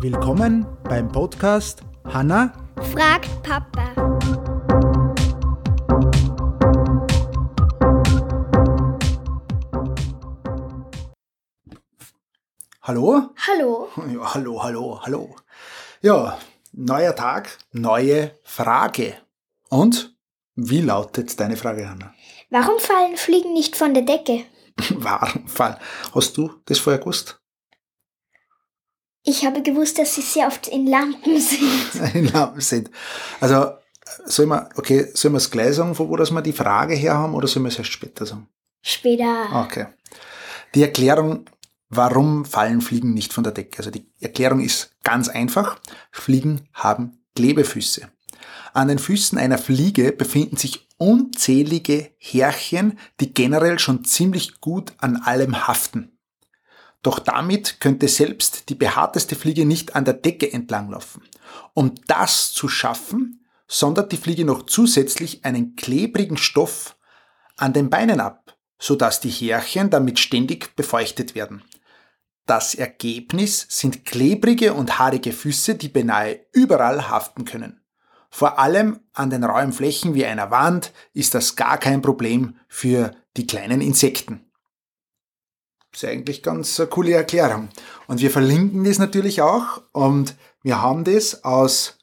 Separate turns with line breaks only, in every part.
Willkommen beim Podcast Hanna
fragt Papa.
Hallo?
Hallo.
Ja, hallo, hallo, hallo. Ja, neuer Tag, neue Frage. Und wie lautet deine Frage, Hanna?
Warum fallen Fliegen nicht von der Decke?
Warum fallen? Hast du das vorher gewusst?
Ich habe gewusst, dass sie sehr oft in Lampen sind.
In Lampen sind. Also, sollen wir, okay, sollen wir es gleich sagen, von wo dass wir die Frage her haben, oder sollen wir es erst später sagen?
Später.
Okay. Die Erklärung, warum fallen Fliegen nicht von der Decke? Also die Erklärung ist ganz einfach. Fliegen haben Klebefüße. An den Füßen einer Fliege befinden sich unzählige Härchen, die generell schon ziemlich gut an allem haften. Doch damit könnte selbst die behaarteste Fliege nicht an der Decke entlanglaufen. Um das zu schaffen, sondert die Fliege noch zusätzlich einen klebrigen Stoff an den Beinen ab, sodass die Härchen damit ständig befeuchtet werden. Das Ergebnis sind klebrige und haarige Füße, die beinahe überall haften können. Vor allem an den rauen Flächen wie einer Wand ist das gar kein Problem für die kleinen Insekten. Das ist eigentlich ganz eine coole Erklärung. Und wir verlinken das natürlich auch und wir haben das aus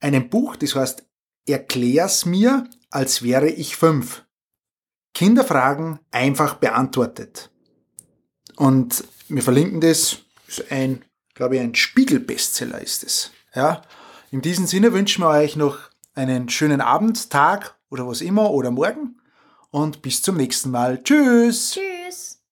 einem Buch, das heißt Erklär's mir, als wäre ich fünf. Kinderfragen einfach beantwortet. Und wir verlinken das, ist ein, glaube ich, ein Spiegel-Bestseller ist es. Ja. In diesem Sinne wünschen wir euch noch einen schönen Abend, Tag oder was immer oder morgen und bis zum nächsten Mal. Tschüss!
Tschüss.